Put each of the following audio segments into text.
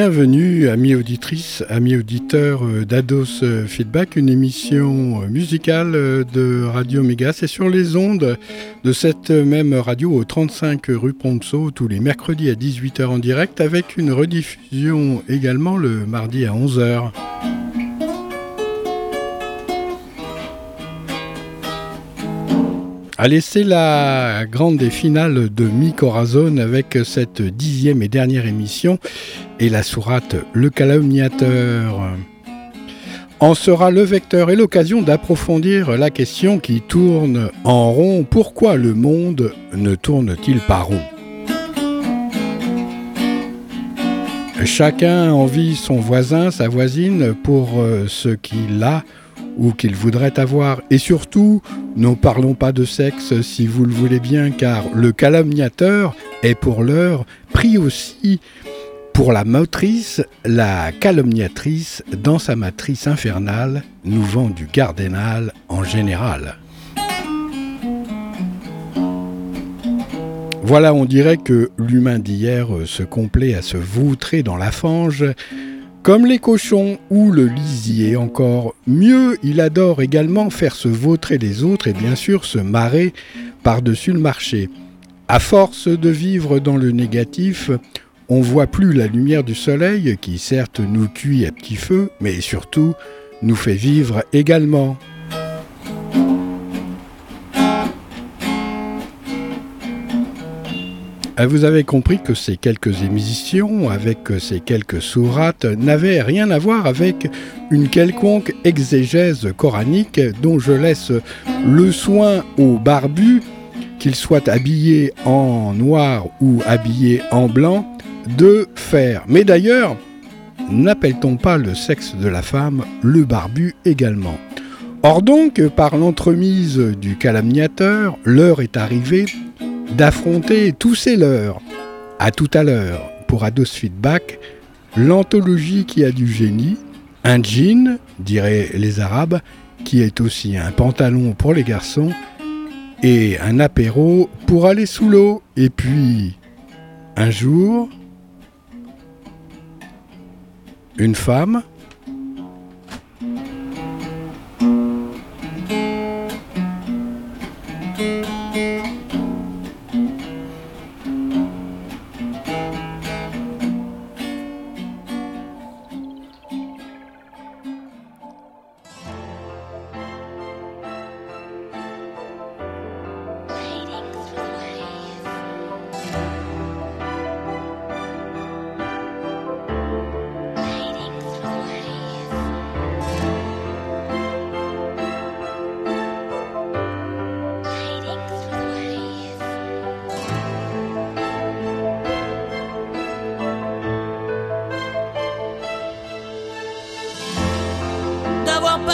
Bienvenue, amis auditrices, amis auditeurs euh, d'Ados euh, Feedback, une émission euh, musicale de Radio Méga. C'est sur les ondes de cette même radio au 35 rue Ponceau tous les mercredis à 18h en direct avec une rediffusion également le mardi à 11h. Allez, c'est la grande finale de Mi Corazon avec cette dixième et dernière émission et la sourate Le calomniateur en sera le vecteur et l'occasion d'approfondir la question qui tourne en rond. Pourquoi le monde ne tourne-t-il pas rond? Chacun envie son voisin, sa voisine pour euh, ce qu'il a ou qu'il voudrait avoir. Et surtout, ne parlons pas de sexe si vous le voulez bien, car le calomniateur est pour l'heure pris aussi pour la motrice, la calomniatrice, dans sa matrice infernale, nous vend du cardinal en général. Voilà, on dirait que l'humain d'hier se complaît à se voutrer dans la fange comme les cochons ou le lisier encore. Mieux, il adore également faire se vautrer les autres et bien sûr se marrer par-dessus le marché. À force de vivre dans le négatif, on voit plus la lumière du soleil qui certes nous cuit à petit feu, mais surtout nous fait vivre également. Vous avez compris que ces quelques émissions, avec ces quelques sourates, n'avaient rien à voir avec une quelconque exégèse coranique dont je laisse le soin aux barbus, qu'ils soient habillés en noir ou habillés en blanc, de faire. Mais d'ailleurs, n'appelle-t-on pas le sexe de la femme le barbu également? Or donc, par l'entremise du calomniateur, l'heure est arrivée d'affronter tous ces leurs. À tout à l'heure pour Ados Feedback, l'anthologie qui a du génie, un jean, diraient les Arabes, qui est aussi un pantalon pour les garçons, et un apéro pour aller sous l'eau. Et puis, un jour, une femme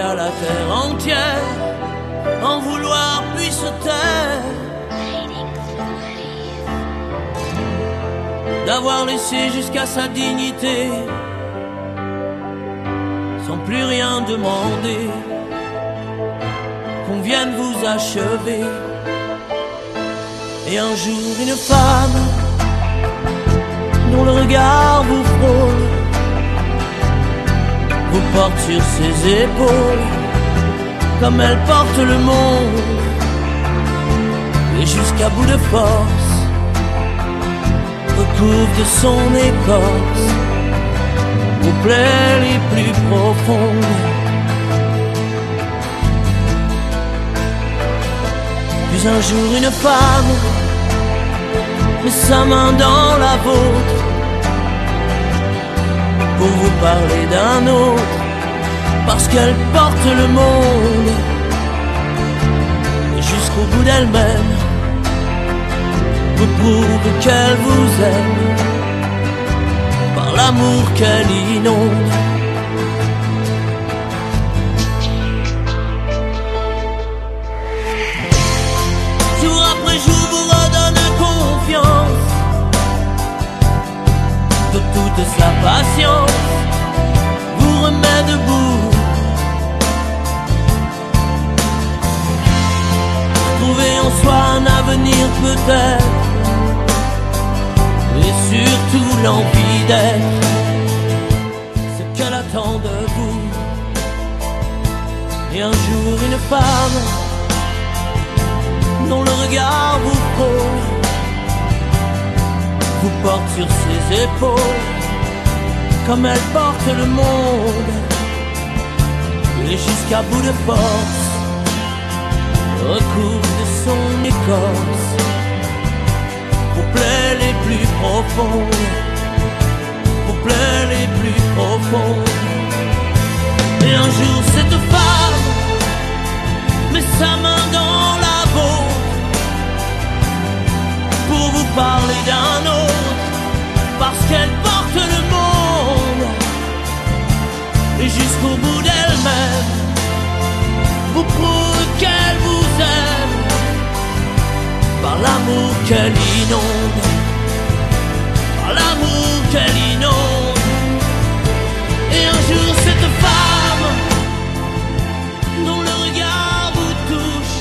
À la terre entière, en vouloir puis se taire. D'avoir laissé jusqu'à sa dignité, sans plus rien demander, qu'on vienne vous achever. Et un jour une femme dont le regard vous frôle porte sur ses épaules comme elle porte le monde et jusqu'à bout de force recouvre de son écorce aux plaies les plus profondes. Puis un jour une femme met sa main dans la vôtre pour vous parler d'un autre, parce qu'elle porte le monde jusqu'au bout d'elle-même, vous prouve qu'elle vous aime par l'amour qu'elle inonde. Jour après jour vous redonne confiance de toute sa patience, vous remet debout. Trouver en soi un avenir peut-être et surtout l'envie d'être ce qu'elle attend de vous. Et un jour une femme dont le regard vous frôle vous porte sur ses épaules comme elle porte le monde et jusqu'à bout de force recouvre de son écorce vos plaies les plus profondes, vos plaies les plus profondes. Et un jour cette femme met sa main dans la vôtre pour vous parler d'un autre, parce qu'elle porte le monde et jusqu'au bout d'elle-même vous l'amour qu'elle inonde, l'amour qu'elle inonde. Et un jour cette femme dont le regard vous touche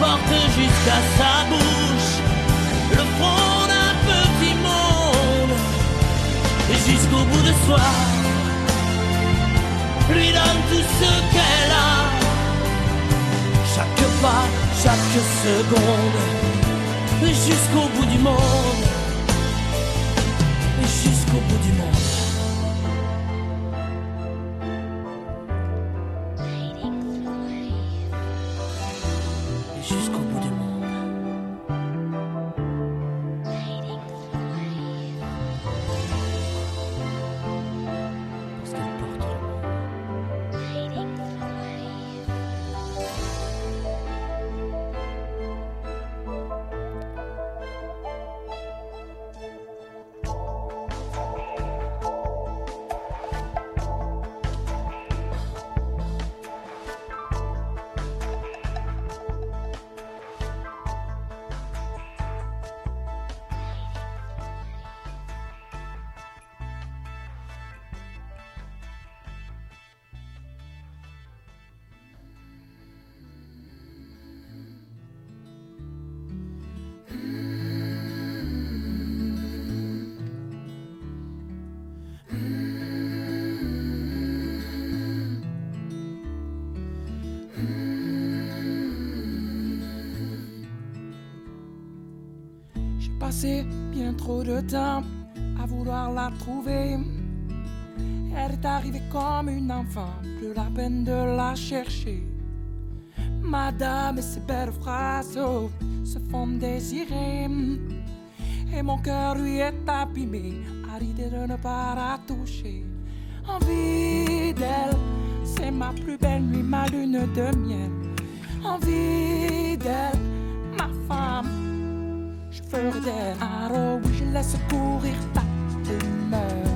porte jusqu'à sa bouche le front d'un petit monde. Et jusqu'au bout de soi lui donne tout ce qu'elle a. Chaque pas, chaque seconde, jusqu'au bout du monde, passé bien trop de temps à vouloir la trouver. Elle est arrivée comme une enfant, plus la peine de la chercher. Madame et ses belles phrases oh, se font désirer. Et mon cœur lui est abîmé à l'idée de ne pas la toucher. Envie d'elle, c'est ma plus belle nuit, ma lune de miel. Envie d'elle, ma femme. D'elle un robe où je laisse courir ta humeur.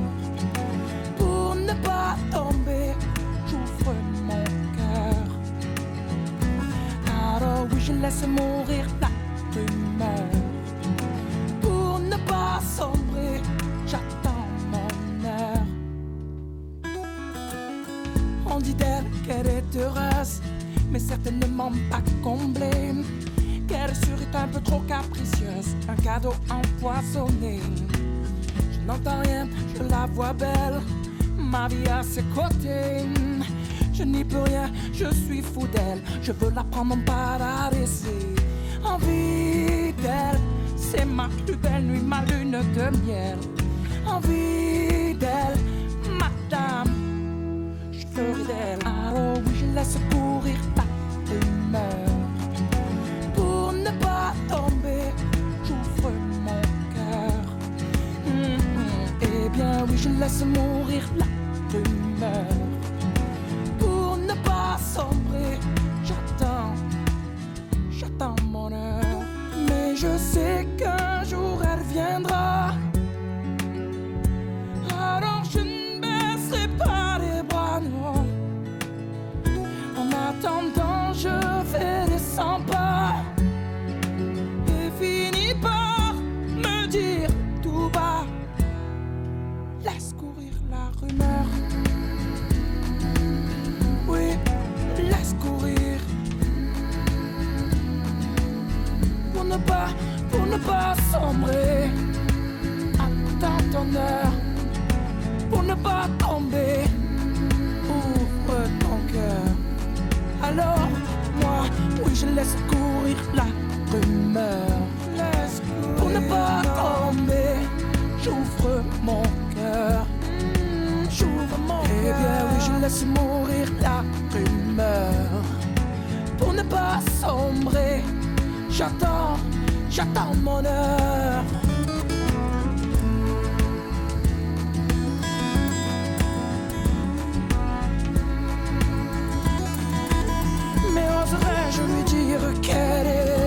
Pour ne pas tomber, j'ouvre mon cœur. Alors oui, je laisse mourir la rumeur. Pour ne pas sombrer, j'attends mon heure. On dit d'elle qu'elle est heureuse, mais certainement pas comblée. Qu'elle serait un peu trop capricieuse, un cadeau empoisonné. Je n'entends rien, je la vois belle, ma vie à ses côtés. Je n'y peux rien, je suis fou d'elle, je veux la prendre, la laisser. Envie d'elle, c'est ma plus belle nuit, ma lune de miel. Envie d'elle, madame, je ferai d'elle un robe où je laisse courir ta humeur. Pour ne pas tomber, oui, je laisse mourir la rumeur. Pour ne pas sombrer, sombrer. Attends ton heure pour ne pas tomber. Ouvre ton cœur. Alors, moi, oui, je laisse courir la rumeur. Pour ne pas tomber, j'ouvre mon cœur. J'ouvre mon cœur. Eh bien, oui, je laisse mourir la rumeur. Pour ne pas sombrer, j'attends, j'attends mon heure. Mais oserais-je lui dire qu'elle est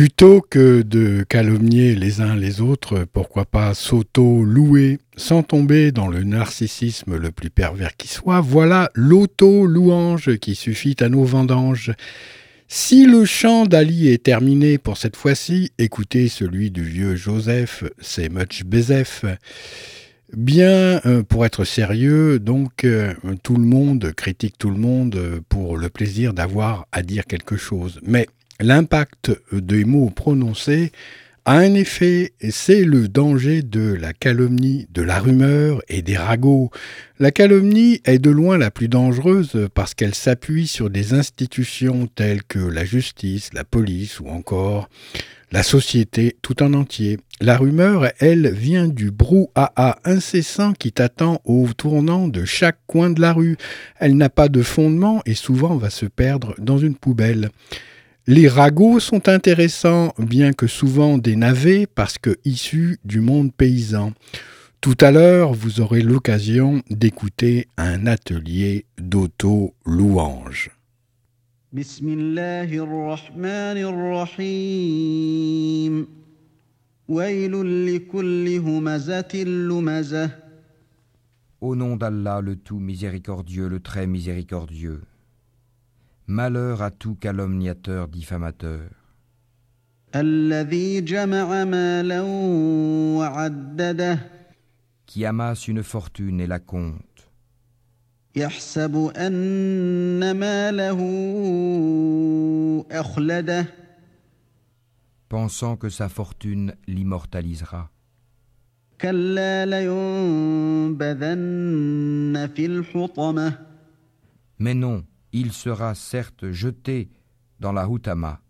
Plutôt que de calomnier les uns les autres, pourquoi pas s'auto-louer sans tomber dans le narcissisme le plus pervers qui soit, voilà l'auto-louange qui suffit à nos vendanges. Si le chant d'Ali est terminé pour cette fois-ci, écoutez celui du vieux Joseph, c'est much bezef. Bien, euh, pour être sérieux, donc euh, tout le monde critique tout le monde pour le plaisir d'avoir à dire quelque chose. Mais l'impact des mots prononcés a un effet, c'est le danger de la calomnie, de la rumeur et des ragots. La calomnie est de loin la plus dangereuse parce qu'elle s'appuie sur des institutions telles que la justice, la police ou encore la société tout en entier. La rumeur, elle, vient du brouhaha incessant qui t'attend au tournant de chaque coin de la rue. Elle n'a pas de fondement et souvent va se perdre dans une poubelle. Les ragots sont intéressants, bien que souvent des navets, parce que issus du monde paysan. Tout à l'heure, vous aurez l'occasion d'écouter un atelier d'auto-louange. Au nom d'Allah le tout miséricordieux, le très miséricordieux. Malheur à tout calomniateur diffamateur. Qui amasse une fortune et la compte. Pensant que sa fortune l'immortalisera. Mais non, il sera certes jeté dans la Hutama.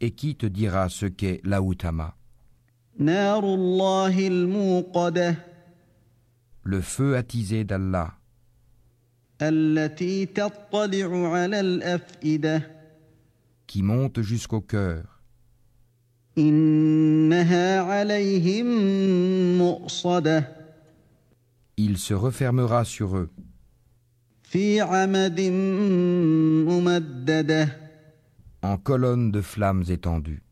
Et qui te dira ce qu'est la Hutama Le feu attisé d'Allah. Qui monte jusqu'au cœur. Il se refermera sur eux. En colonne de flammes étendues.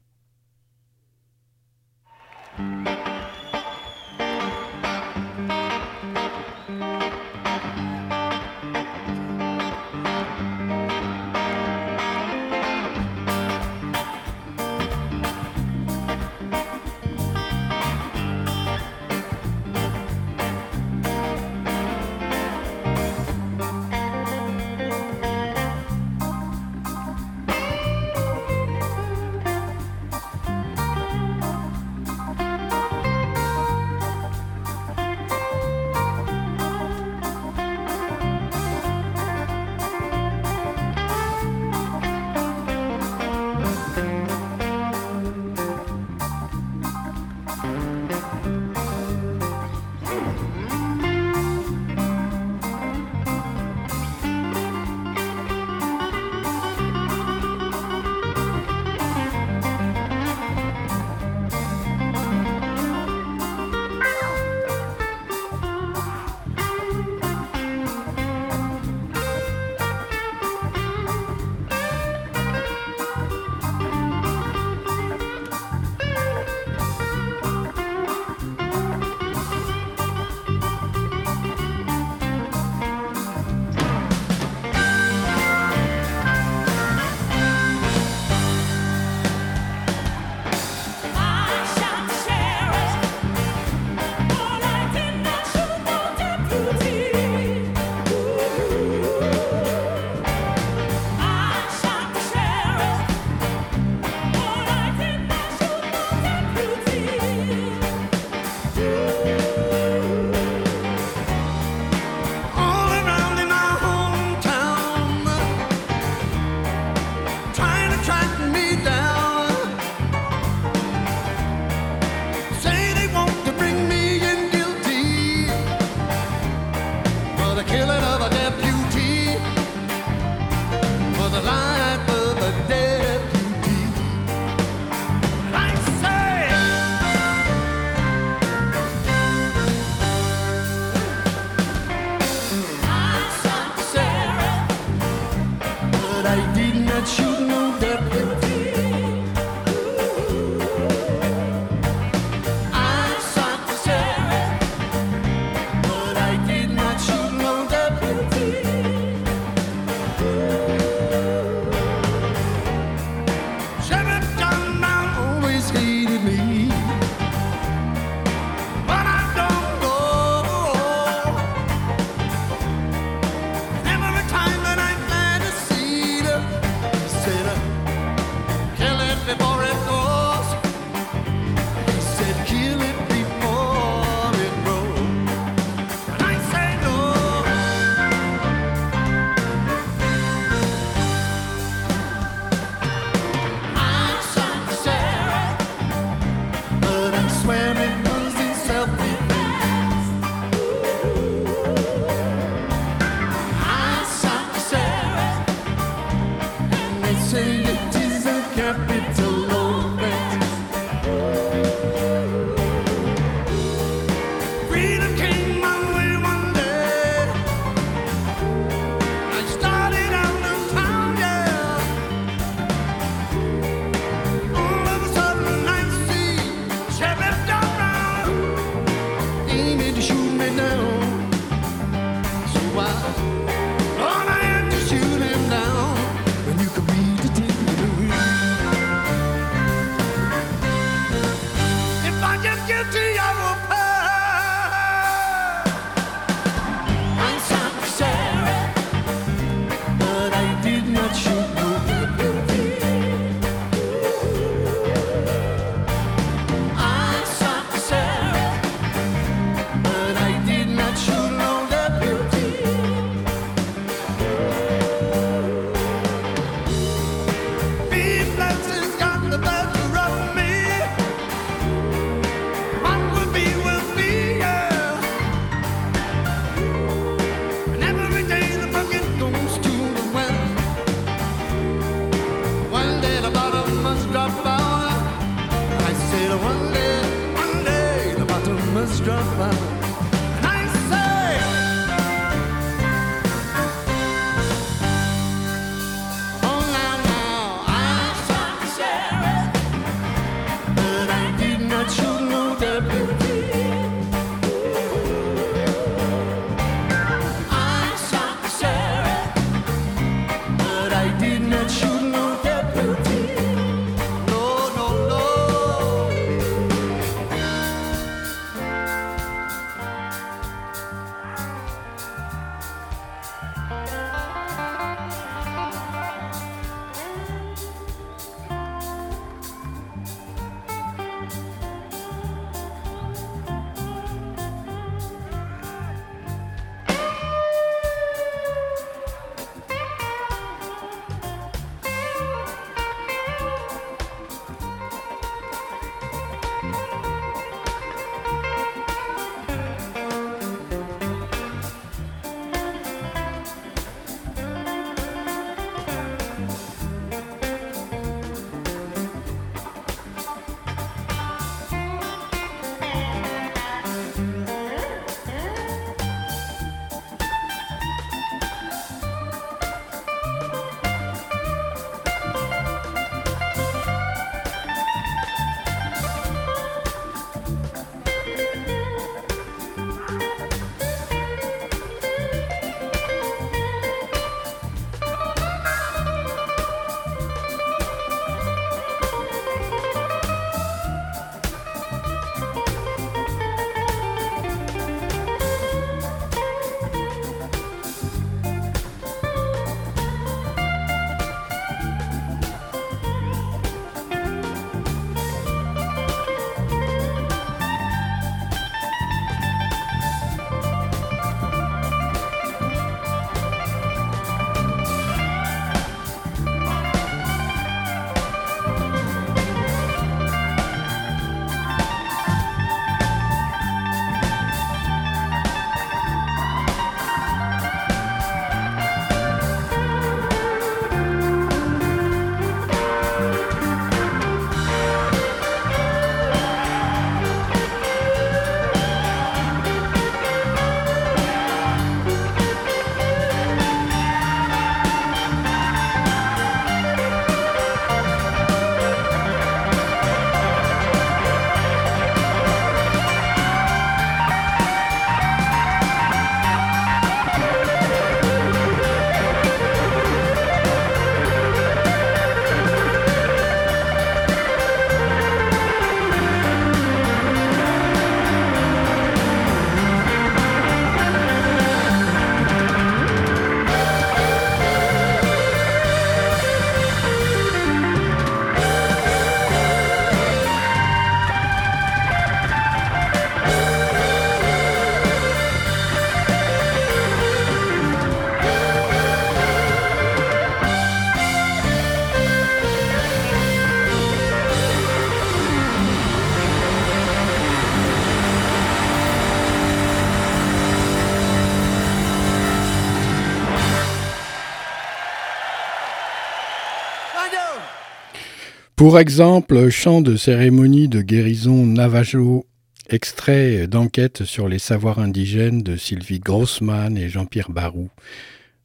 Pour exemple, chant de cérémonie de guérison Navajo, extrait d'enquête sur les savoirs indigènes de Sylvie Grossman et Jean-Pierre Barou.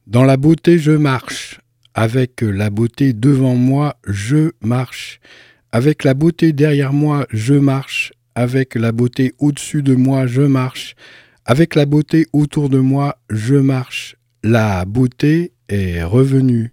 Dans la beauté, je marche. Avec la beauté devant moi, je marche. Avec la beauté derrière moi, je marche. Avec la beauté au-dessus de moi, je marche. Avec la beauté autour de moi, je marche. La beauté est revenue.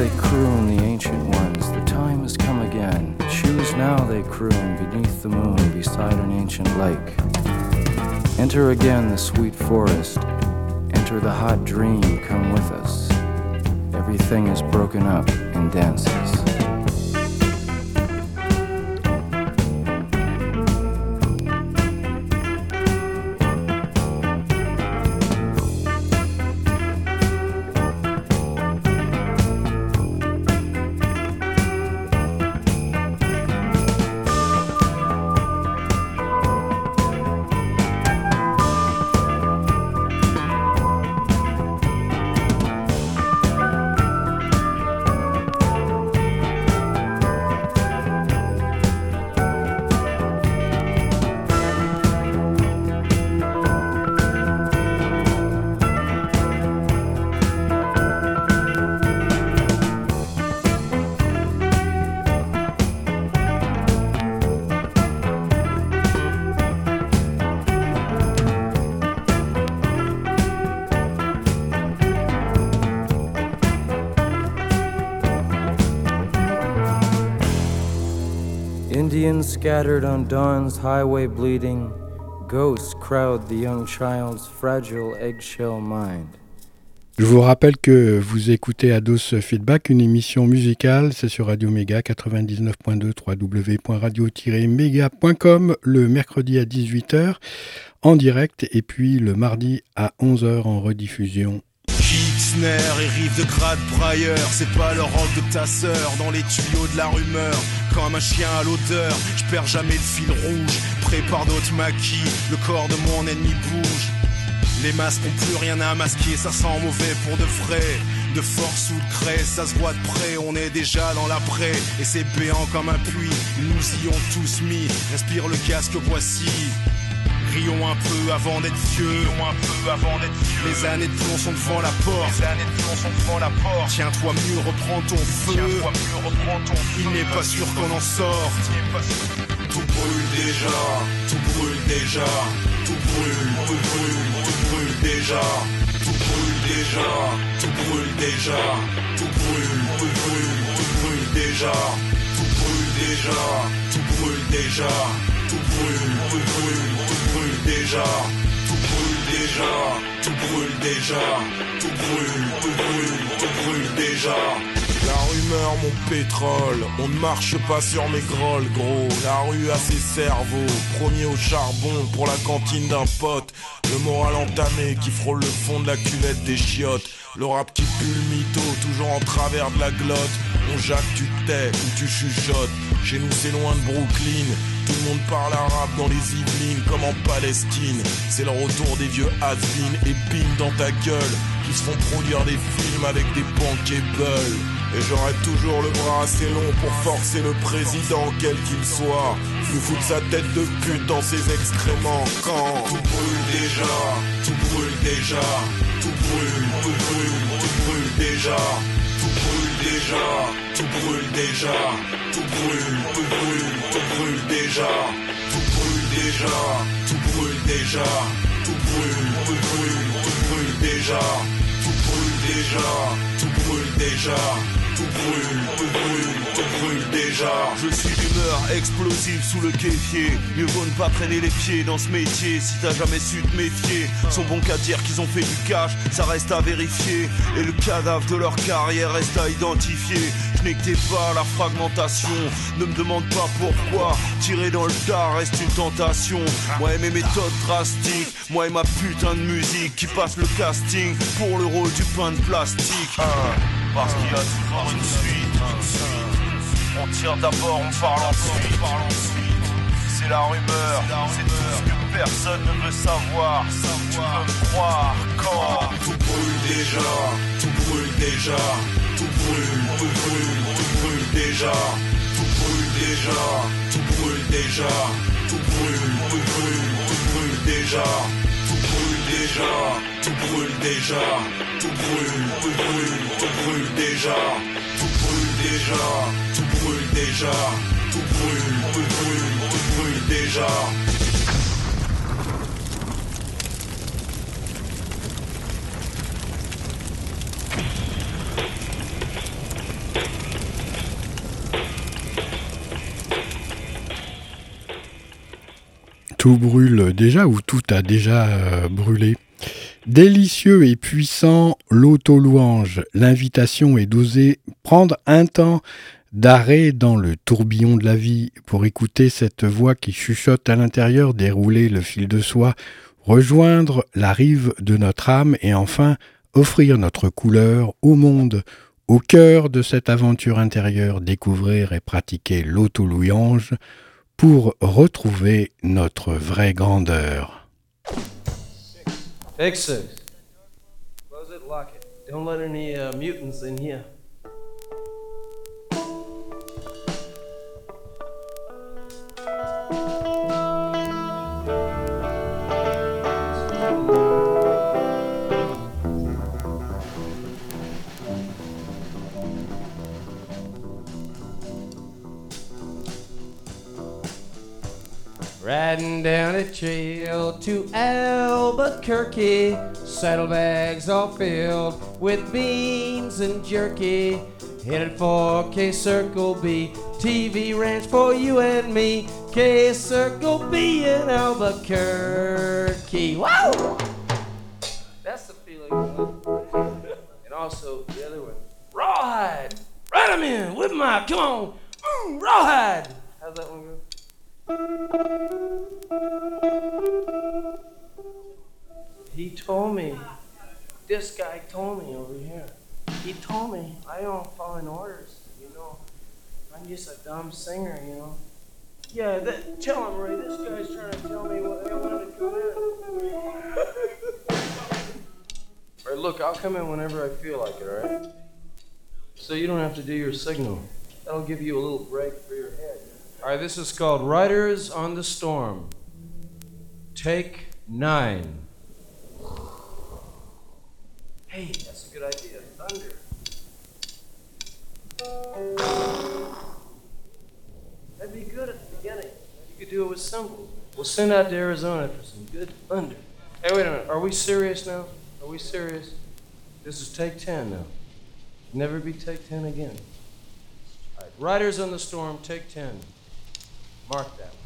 They croon, the ancient ones, the time has come again. Choose now, they croon, beneath the moon, beside an ancient lake. Enter again the sweet forest, enter the hot dream, come with us. Everything is broken up in dances. Scattered on dawn's highway bleeding, ghosts crowd the young child's fragile eggshell mind. Je vous rappelle que vous écoutez Ados Feedback, une émission musicale, c'est sur Radio Méga 99.2 www.radio-méga.com le mercredi à 18h en direct et puis le mardi à 11h en rediffusion et rive de grade brailleur C'est pas le rock de ta sœur dans les tuyaux de la rumeur Comme un chien à l'odeur, je perds jamais le fil rouge Prépare d'autres maquis, le corps de mon ennemi bouge les masques ont plus rien à masquer, ça sent mauvais pour de vrai. De force ou de craie, ça se voit de près, on est déjà dans l'après. Et c'est béant comme un puits, nous y ont tous mis. Respire le casque, voici. Rions un peu avant d'être vieux. Un peu avant d'être vieux. Les années de plomb sont devant la porte. Les années de plomb sont devant la porte. Tiens-toi mieux, reprends ton feu. Tiens-toi mieux, reprends ton feu. Il n'est pas sûr qu'on en sorte. Tout brûle déjà, tout brûle déjà, tout brûle, tout brûle, tout brûle déjà, tout brûle déjà, tout brûle déjà, tout brûle, tout brûle, tout brûle déjà, tout brûle déjà, tout brûle déjà, tout brûle, tout brûle, tout brûle déjà, tout brûle déjà, tout brûle déjà, tout brûle, tout brûle, tout brûle déjà. La rumeur, mon pétrole, on ne marche pas sur mes grolles, gros. La rue a ses cerveaux, premier au charbon pour la cantine d'un pote. Le moral entamé qui frôle le fond de la cuvette des chiottes. Le rap qui pue le mytho, toujours en travers de la glotte. On jacque, tu tais ou tu chuchotes. Chez nous, c'est loin de Brooklyn tout le monde parle arabe dans les Yvelines comme en Palestine. C'est le retour des vieux has et bim dans ta gueule. Qui se font produire des films avec des bankable. Et j'aurai toujours le bras assez long pour forcer le président, quel qu'il soit. Nous foutre sa tête de pute dans ses excréments. Quand tout brûle déjà, tout brûle déjà, tout brûle, tout brûle, tout brûle déjà, tout brûle déjà, tout brûle déjà, tout brûle, tout brûle, tout brûle déjà, tout brûle déjà, tout brûle déjà, tout brûle, tout brûle, tout brûle déjà, tout brûle déjà, tout brûle déjà tout brûle, tout brûle, tout brûle déjà. Je suis d'humeur explosive sous le kéfier. Mieux vaut ne pas traîner les pieds dans ce métier si t'as jamais su te méfier. Sont bons qu'à dire qu'ils ont fait du cash, ça reste à vérifier. Et le cadavre de leur carrière reste à identifier. Je n'ai que pas la fragmentation. Ne me demande pas pourquoi. Tirer dans le tas reste une tentation. Moi et mes méthodes drastiques, moi et ma putain de musique qui passe le casting pour le rôle du pain de plastique. Ah parce qu'il y a toujours une suite. On tire d'abord, on parle ensuite. C'est la rumeur, c'est tout ce que personne ne veut savoir. Tu peux me croire quand tout brûle déjà, tout brûle déjà, tout brûle, tout brûle, tout brûle déjà, tout brûle déjà, tout brûle déjà, tout brûle, tout brûle, tout brûle déjà, déjà, tout brûle déjà tout brûle, tout brûle, tout brûle déjà, tout brûle déjà, tout brûle déjà, tout brûle, tout brûle, tout brûle déjà. Tout brûle déjà ou tout a déjà euh, brûlé. Délicieux et puissant, l'auto-louange. L'invitation est d'oser prendre un temps d'arrêt dans le tourbillon de la vie pour écouter cette voix qui chuchote à l'intérieur, dérouler le fil de soi, rejoindre la rive de notre âme et enfin offrir notre couleur au monde, au cœur de cette aventure intérieure, découvrir et pratiquer l'auto-louange pour retrouver notre vraie grandeur. Six. Close it, lock it. Don't let any uh, mutants in here. Riding down a trail to Albuquerque, saddlebags all filled with beans and jerky. Headed for K Circle B, TV ranch for you and me. K Circle B in Albuquerque. Wow! That's the feeling. and also the other one, rawhide. Ride 'em in with my, come on, mm, rawhide. How's that one go? He told me, this guy told me over here, he told me I don't follow orders, you know. I'm just a dumb singer, you know. Yeah, that, tell him, Ray, this guy's trying to tell me what I want to come in. right, look, I'll come in whenever I feel like it, all right? So you don't have to do your signal. That'll give you a little break for your head. All right, this is called Riders on the Storm. Take nine. Hey, that's a good idea. Thunder. That'd be good at the beginning. You could do it with cymbals. We'll send out to Arizona for some good thunder. Hey, wait a minute. Are we serious now? Are we serious? This is take 10 now. Never be take 10 again. All right, Riders on the Storm, take 10. Mark that.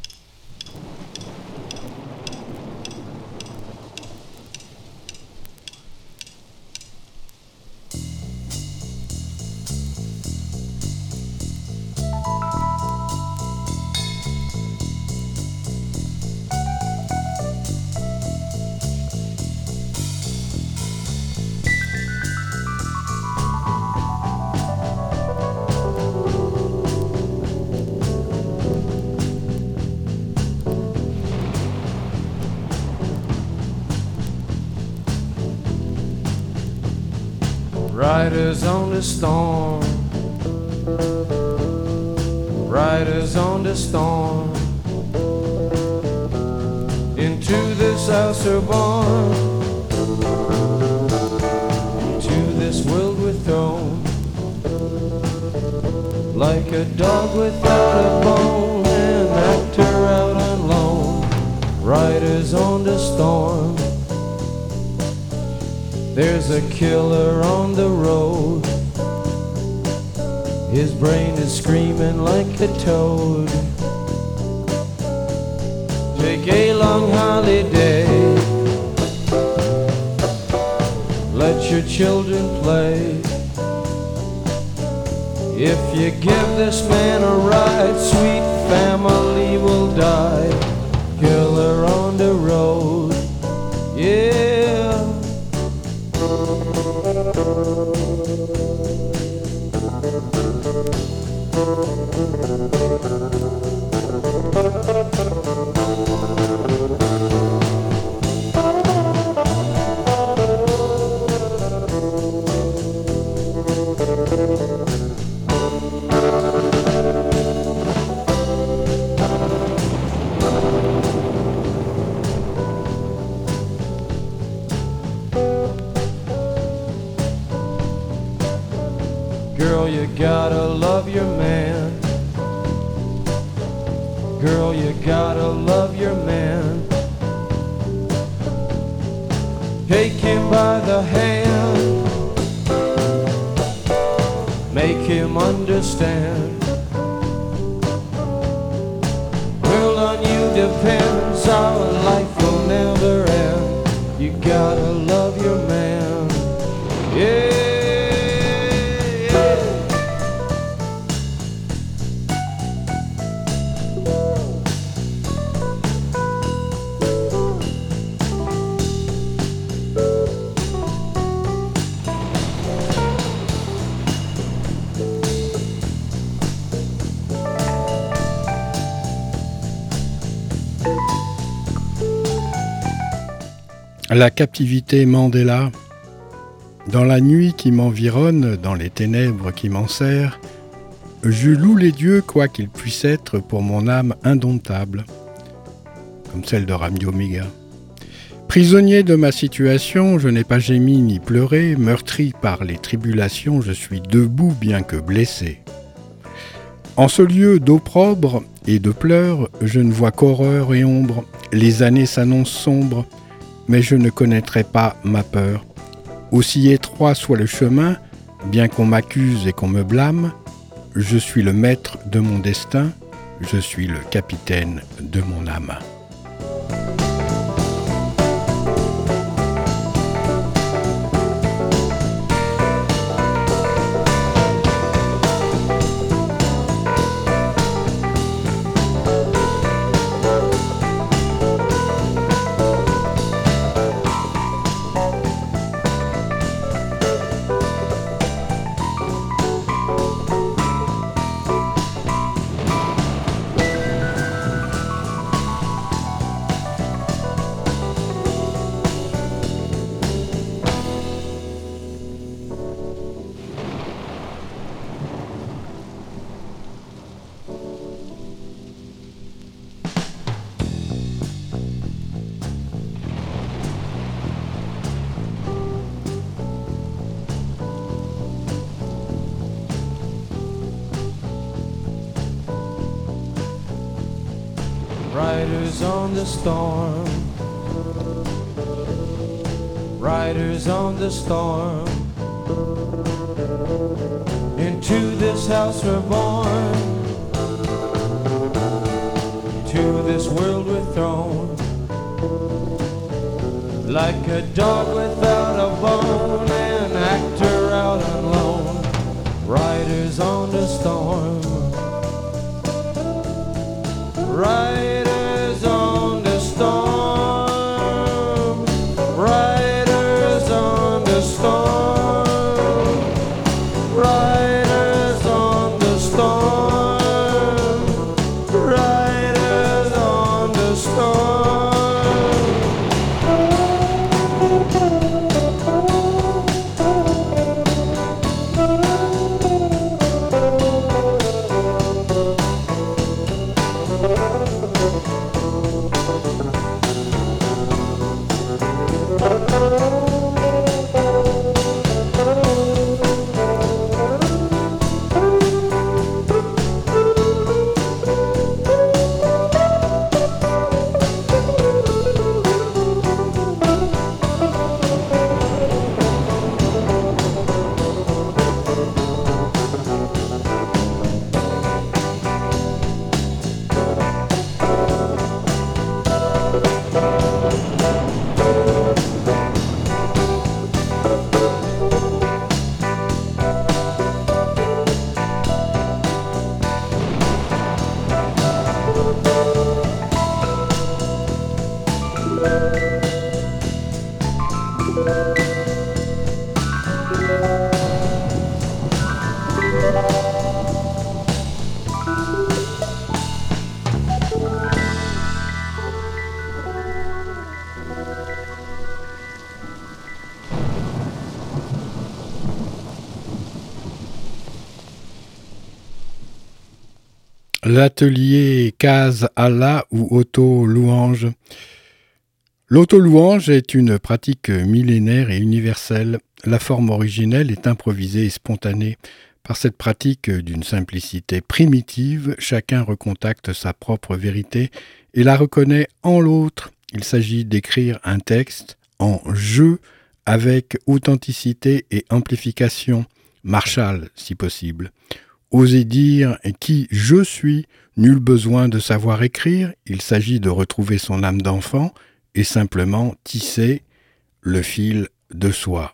Storm. Riders on the storm. Into this house are born. To this world we're thrown. Like a dog without a bone, an actor out on loan. Riders on the storm. There's a killer brain is screaming like a toad. Take a long holiday. Let your children play. If you give this man a ride, sweet family will die. Killer on the road. Take him by the hand. Make him understand. World on you depends. Our life will never end. You gotta La captivité Mandela. Dans la nuit qui m'environne, dans les ténèbres qui m'enserrent, je loue les dieux quoi qu'ils puissent être pour mon âme indomptable, comme celle de Rami Omega. Prisonnier de ma situation, je n'ai pas gémi ni pleuré, meurtri par les tribulations, je suis debout bien que blessé. En ce lieu d'opprobre et de pleurs, je ne vois qu'horreur et ombre, les années s'annoncent sombres, mais je ne connaîtrai pas ma peur. Aussi étroit soit le chemin, bien qu'on m'accuse et qu'on me blâme, je suis le maître de mon destin, je suis le capitaine de mon âme. Riders on the storm. Into this house we're born. To this world we're thrown. Like a dog without a bone, an actor out alone. Riders on the storm. Riders L'atelier Case Allah ou Auto Louange. L'auto-louange est une pratique millénaire et universelle. La forme originelle est improvisée et spontanée. Par cette pratique d'une simplicité primitive, chacun recontacte sa propre vérité et la reconnaît en l'autre. Il s'agit d'écrire un texte en jeu avec authenticité et amplification, Marshall si possible. Oser dire qui je suis, nul besoin de savoir écrire, il s'agit de retrouver son âme d'enfant et simplement tisser le fil de soi.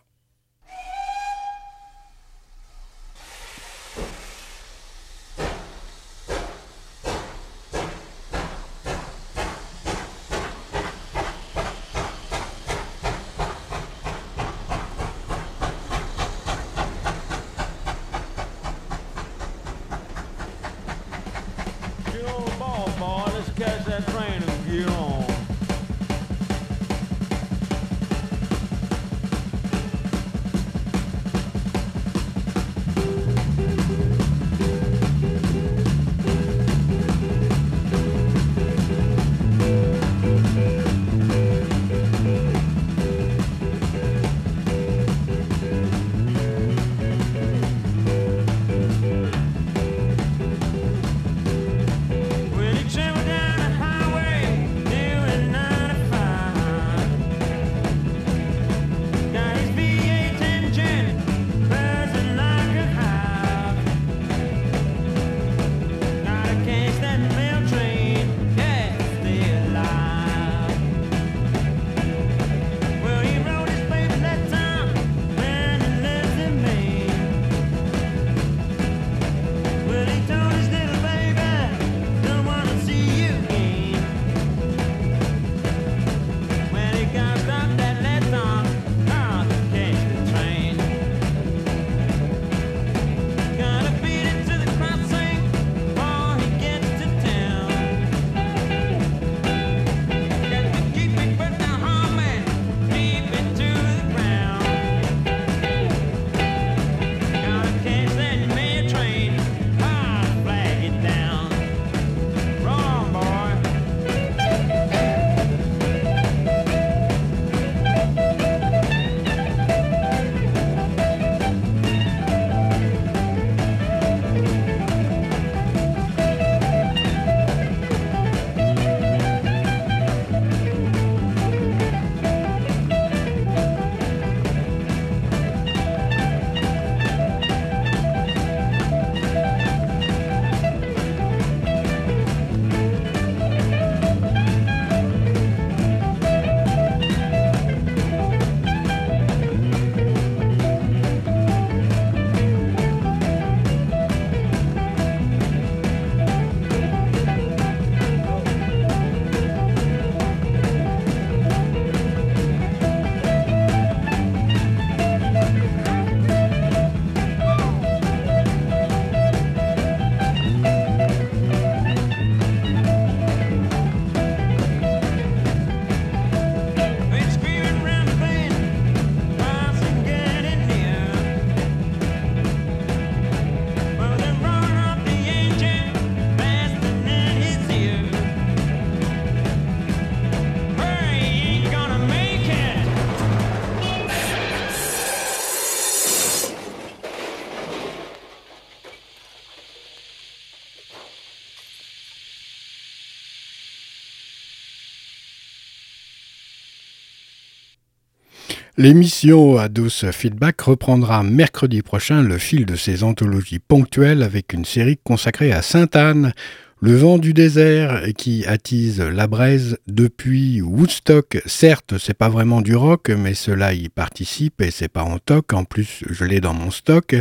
L'émission Ados Feedback reprendra mercredi prochain le fil de ses anthologies ponctuelles avec une série consacrée à Sainte-Anne, le vent du désert qui attise la braise depuis Woodstock. Certes, c'est pas vraiment du rock, mais cela y participe et c'est pas en toc. En plus, je l'ai dans mon stock.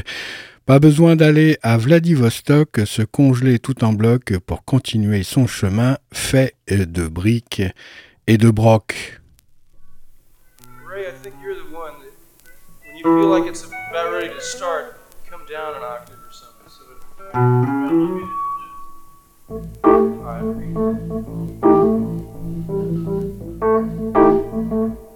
Pas besoin d'aller à Vladivostok se congeler tout en bloc pour continuer son chemin fait de briques et de brocs. You feel like it's about ready to start, come down an octave or something. So.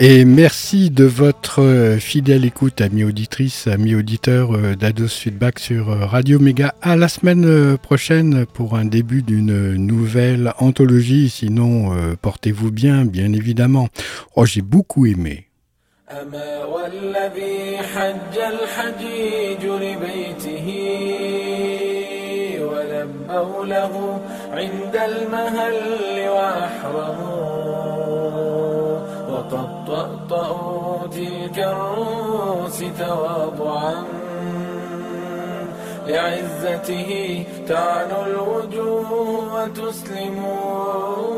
Et merci de votre euh, fidèle écoute, amis auditrices, amis auditeurs euh, d'Ados Feedback sur euh, Radio Méga. À la semaine euh, prochaine pour un début d'une nouvelle anthologie. Sinon, euh, portez-vous bien, bien évidemment. Oh, j'ai beaucoup aimé. أما والذي حج الحجيج لبيته ولبوا له عند المهل وأحرموا تطأطأ تلك الروس تواضعا لعزته تعلو الوجوه وتسلمون